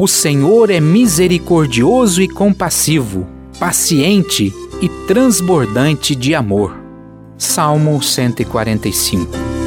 O Senhor é misericordioso e compassivo, paciente e transbordante de amor. Salmo 145